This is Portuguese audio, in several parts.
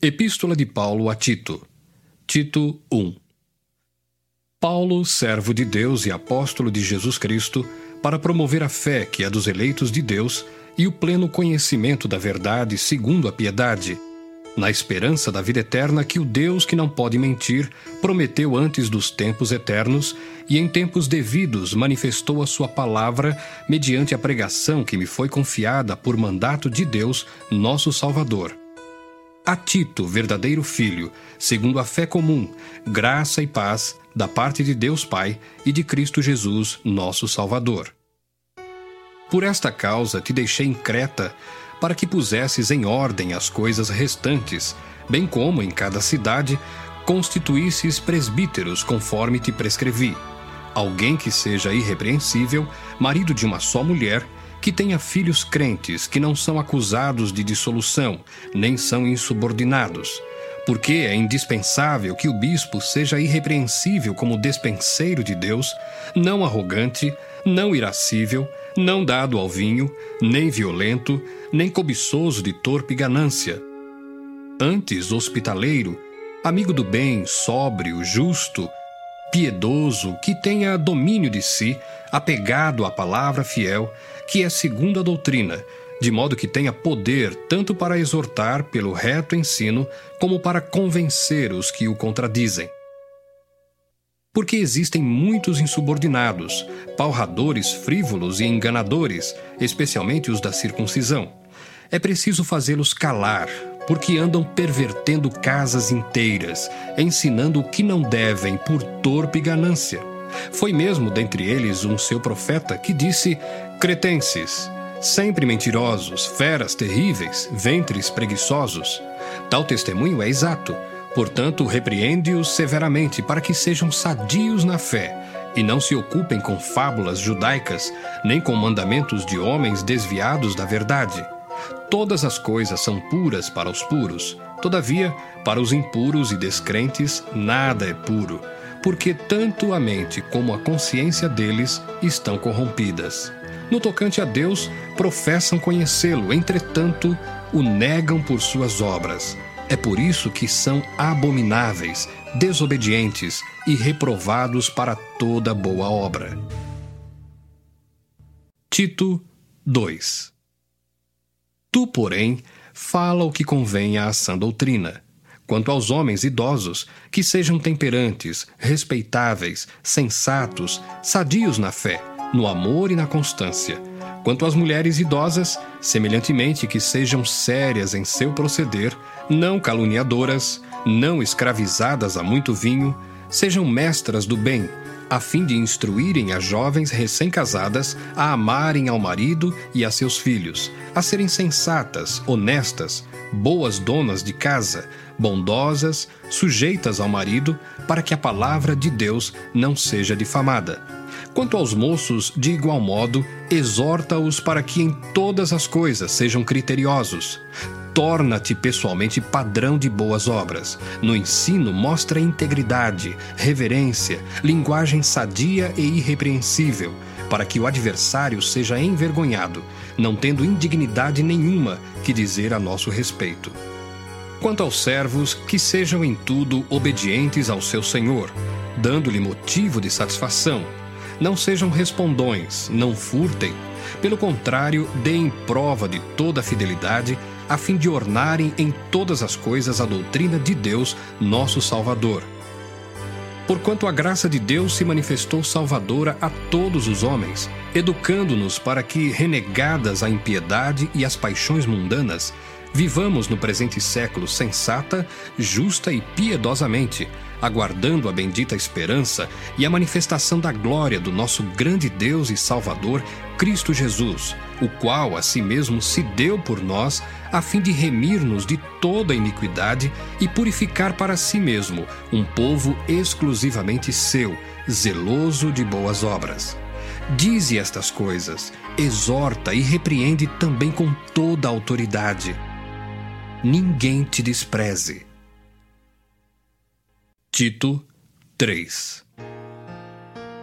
Epístola de Paulo a Tito. Tito 1. Paulo, servo de Deus e apóstolo de Jesus Cristo, para promover a fé que é dos eleitos de Deus e o pleno conhecimento da verdade segundo a piedade, na esperança da vida eterna que o Deus que não pode mentir prometeu antes dos tempos eternos e em tempos devidos manifestou a sua palavra mediante a pregação que me foi confiada por mandato de Deus, nosso Salvador. A Tito, verdadeiro filho, segundo a fé comum, graça e paz da parte de Deus Pai e de Cristo Jesus, nosso Salvador. Por esta causa te deixei em Creta, para que pusesses em ordem as coisas restantes, bem como em cada cidade constituísses presbíteros conforme te prescrevi. Alguém que seja irrepreensível, marido de uma só mulher, que tenha filhos crentes que não são acusados de dissolução, nem são insubordinados. Porque é indispensável que o bispo seja irrepreensível como despenseiro de Deus, não arrogante, não irascível, não dado ao vinho, nem violento, nem cobiçoso de torpe ganância. Antes hospitaleiro, amigo do bem, sóbrio, justo, piedoso, que tenha domínio de si, apegado à palavra fiel, que é segundo a doutrina, de modo que tenha poder tanto para exortar pelo reto ensino, como para convencer os que o contradizem. Porque existem muitos insubordinados, palradores frívolos e enganadores, especialmente os da circuncisão. É preciso fazê-los calar, porque andam pervertendo casas inteiras, ensinando o que não devem por torpe ganância. Foi mesmo dentre eles um seu profeta que disse: Cretenses, sempre mentirosos, feras terríveis, ventres preguiçosos. Tal testemunho é exato. Portanto, repreende-os severamente para que sejam sadios na fé e não se ocupem com fábulas judaicas, nem com mandamentos de homens desviados da verdade. Todas as coisas são puras para os puros, todavia, para os impuros e descrentes, nada é puro, porque tanto a mente como a consciência deles estão corrompidas. No tocante a Deus, professam conhecê-lo, entretanto, o negam por suas obras. É por isso que são abomináveis, desobedientes e reprovados para toda boa obra. Tito 2 Tu, porém, fala o que convém à sã doutrina. Quanto aos homens idosos, que sejam temperantes, respeitáveis, sensatos, sadios na fé, no amor e na constância. Quanto às mulheres idosas, semelhantemente que sejam sérias em seu proceder, não caluniadoras, não escravizadas a muito vinho, sejam mestras do bem, a fim de instruírem as jovens recém-casadas a amarem ao marido e a seus filhos, a serem sensatas, honestas, boas donas de casa, bondosas, sujeitas ao marido, para que a palavra de Deus não seja difamada. Quanto aos moços, de igual modo, exorta-os para que em todas as coisas sejam criteriosos. Torna-te pessoalmente padrão de boas obras. No ensino, mostra integridade, reverência, linguagem sadia e irrepreensível, para que o adversário seja envergonhado, não tendo indignidade nenhuma que dizer a nosso respeito. Quanto aos servos, que sejam em tudo obedientes ao seu senhor, dando-lhe motivo de satisfação. Não sejam respondões, não furtem. Pelo contrário, deem prova de toda a fidelidade, a fim de ornarem em todas as coisas a doutrina de Deus, nosso Salvador. Porquanto a graça de Deus se manifestou salvadora a todos os homens, educando-nos para que, renegadas a impiedade e as paixões mundanas, vivamos no presente século sensata, justa e piedosamente, aguardando a bendita esperança e a manifestação da glória do nosso grande Deus e Salvador, Cristo Jesus o qual a si mesmo se deu por nós, a fim de remir-nos de toda iniquidade e purificar para si mesmo um povo exclusivamente seu, zeloso de boas obras. Dize estas coisas, exorta e repreende também com toda autoridade. Ninguém te despreze. Tito 3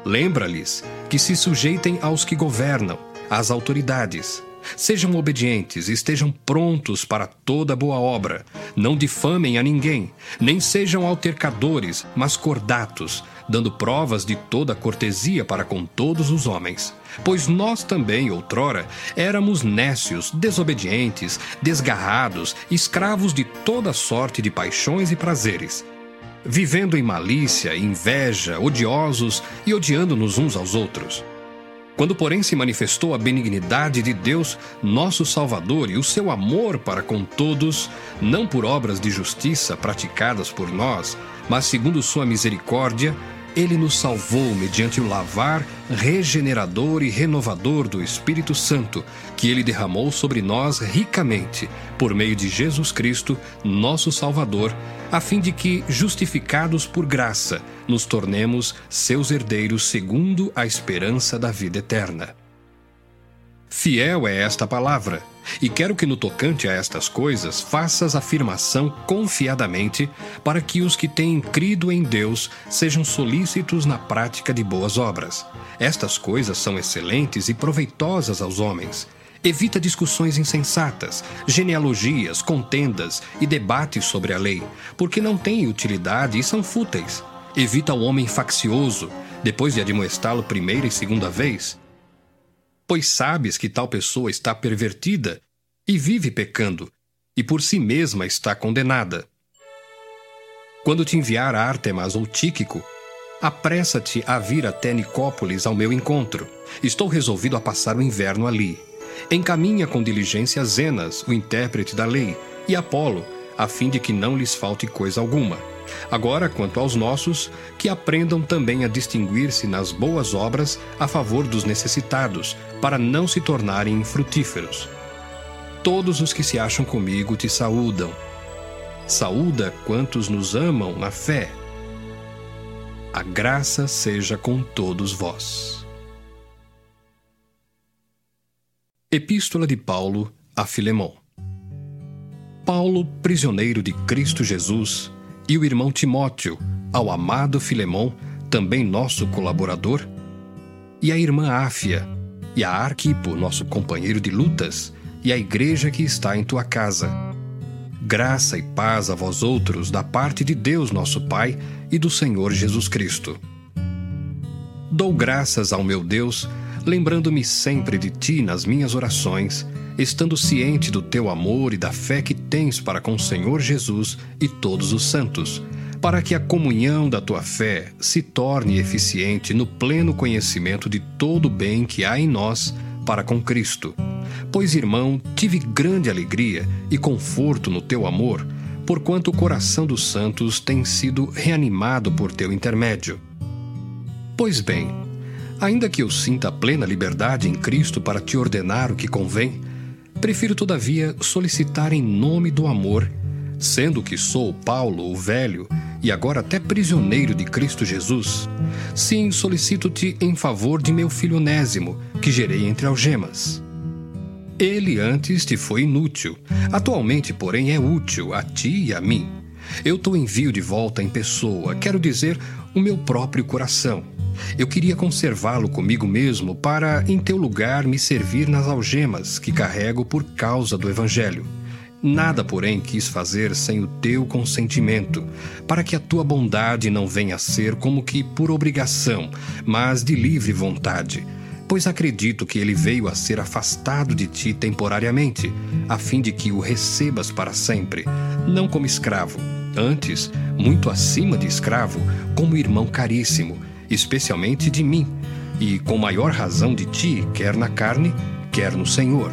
Lembra-lhes que se sujeitem aos que governam, às autoridades. Sejam obedientes, estejam prontos para toda boa obra. Não difamem a ninguém, nem sejam altercadores, mas cordatos, dando provas de toda cortesia para com todos os homens. Pois nós também, outrora, éramos nécios, desobedientes, desgarrados, escravos de toda sorte de paixões e prazeres vivendo em malícia, inveja, odiosos e odiando-nos uns aos outros. Quando, porém, se manifestou a benignidade de Deus, nosso Salvador, e o seu amor para com todos, não por obras de justiça praticadas por nós, mas segundo sua misericórdia, ele nos salvou mediante o lavar regenerador e renovador do Espírito Santo, que ele derramou sobre nós ricamente, por meio de Jesus Cristo, nosso Salvador, a fim de que, justificados por graça, nos tornemos seus herdeiros segundo a esperança da vida eterna. Fiel é esta palavra, e quero que no tocante a estas coisas faças afirmação confiadamente, para que os que têm crido em Deus sejam solícitos na prática de boas obras. Estas coisas são excelentes e proveitosas aos homens. Evita discussões insensatas, genealogias, contendas e debates sobre a lei, porque não têm utilidade e são fúteis. Evita o homem faccioso, depois de admoestá-lo primeira e segunda vez pois sabes que tal pessoa está pervertida e vive pecando, e por si mesma está condenada. Quando te enviar Artemas ou Tíquico, apressa-te a vir até Nicópolis ao meu encontro. Estou resolvido a passar o inverno ali. Encaminha com diligência Zenas, o intérprete da lei, e Apolo, a fim de que não lhes falte coisa alguma Agora, quanto aos nossos, que aprendam também a distinguir-se nas boas obras a favor dos necessitados, para não se tornarem infrutíferos. Todos os que se acham comigo te saúdam. Saúda quantos nos amam na fé. A graça seja com todos vós. Epístola de Paulo a Filemão. Paulo, prisioneiro de Cristo Jesus, e o irmão Timóteo, ao amado Filemão, também nosso colaborador, e a irmã Áfia, e a Arquipo, nosso companheiro de lutas, e a igreja que está em tua casa. Graça e paz a vós outros da parte de Deus nosso Pai e do Senhor Jesus Cristo. Dou graças ao meu Deus, lembrando-me sempre de ti nas minhas orações, estando ciente do teu amor e da fé que tens para com o Senhor Jesus e todos os santos, para que a comunhão da tua fé se torne eficiente no pleno conhecimento de todo o bem que há em nós para com Cristo. Pois, irmão, tive grande alegria e conforto no teu amor, porquanto o coração dos santos tem sido reanimado por teu intermédio. Pois bem, ainda que eu sinta plena liberdade em Cristo para te ordenar o que convém, Prefiro, todavia, solicitar em nome do amor, sendo que sou Paulo, o velho, e agora até prisioneiro de Cristo Jesus. Sim, solicito-te em favor de meu filho Onésimo, que gerei entre algemas. Ele antes te foi inútil, atualmente, porém, é útil a ti e a mim. Eu te envio de volta em pessoa, quero dizer, o meu próprio coração eu queria conservá-lo comigo mesmo para, em teu lugar, me servir nas algemas que carrego por causa do Evangelho. Nada, porém, quis fazer sem o teu consentimento, para que a tua bondade não venha a ser como que por obrigação, mas de livre vontade. Pois acredito que ele veio a ser afastado de ti temporariamente, a fim de que o recebas para sempre, não como escravo, antes, muito acima de escravo, como irmão caríssimo especialmente de mim, e com maior razão de ti, quer na carne, quer no Senhor.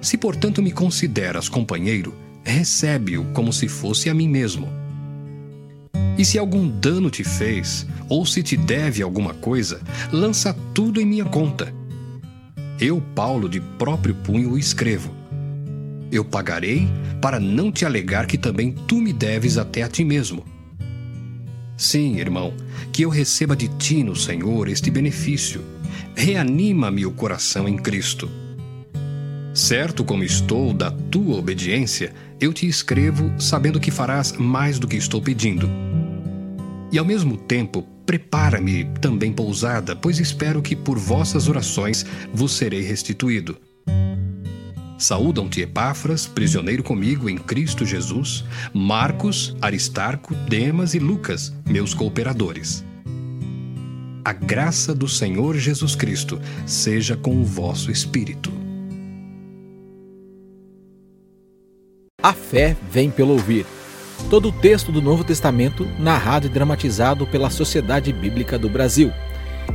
Se, portanto, me consideras companheiro, recebe-o como se fosse a mim mesmo. E se algum dano te fez, ou se te deve alguma coisa, lança tudo em minha conta. eu, Paulo, de próprio punho escrevo. Eu pagarei para não te alegar que também tu me deves até a ti mesmo. Sim, irmão, que eu receba de ti no Senhor este benefício. Reanima-me o coração em Cristo. Certo como estou da tua obediência, eu te escrevo sabendo que farás mais do que estou pedindo. E ao mesmo tempo, prepara-me também pousada, pois espero que por vossas orações vos serei restituído. Saúdam-te Epáfras, prisioneiro comigo em Cristo Jesus, Marcos, Aristarco, Demas e Lucas, meus cooperadores. A graça do Senhor Jesus Cristo seja com o vosso espírito. A fé vem pelo ouvir. Todo o texto do Novo Testamento narrado e dramatizado pela Sociedade Bíblica do Brasil.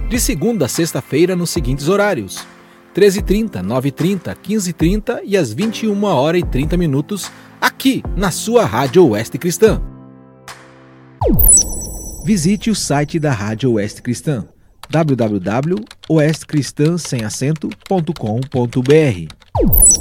De segunda a sexta-feira nos seguintes horários: 13h30, 9h30, 15h30 e às 21 horas e 30 minutos, aqui na sua Rádio Oeste Cristã. Visite o site da Rádio Oeste Cristã www.oestcristã.com.br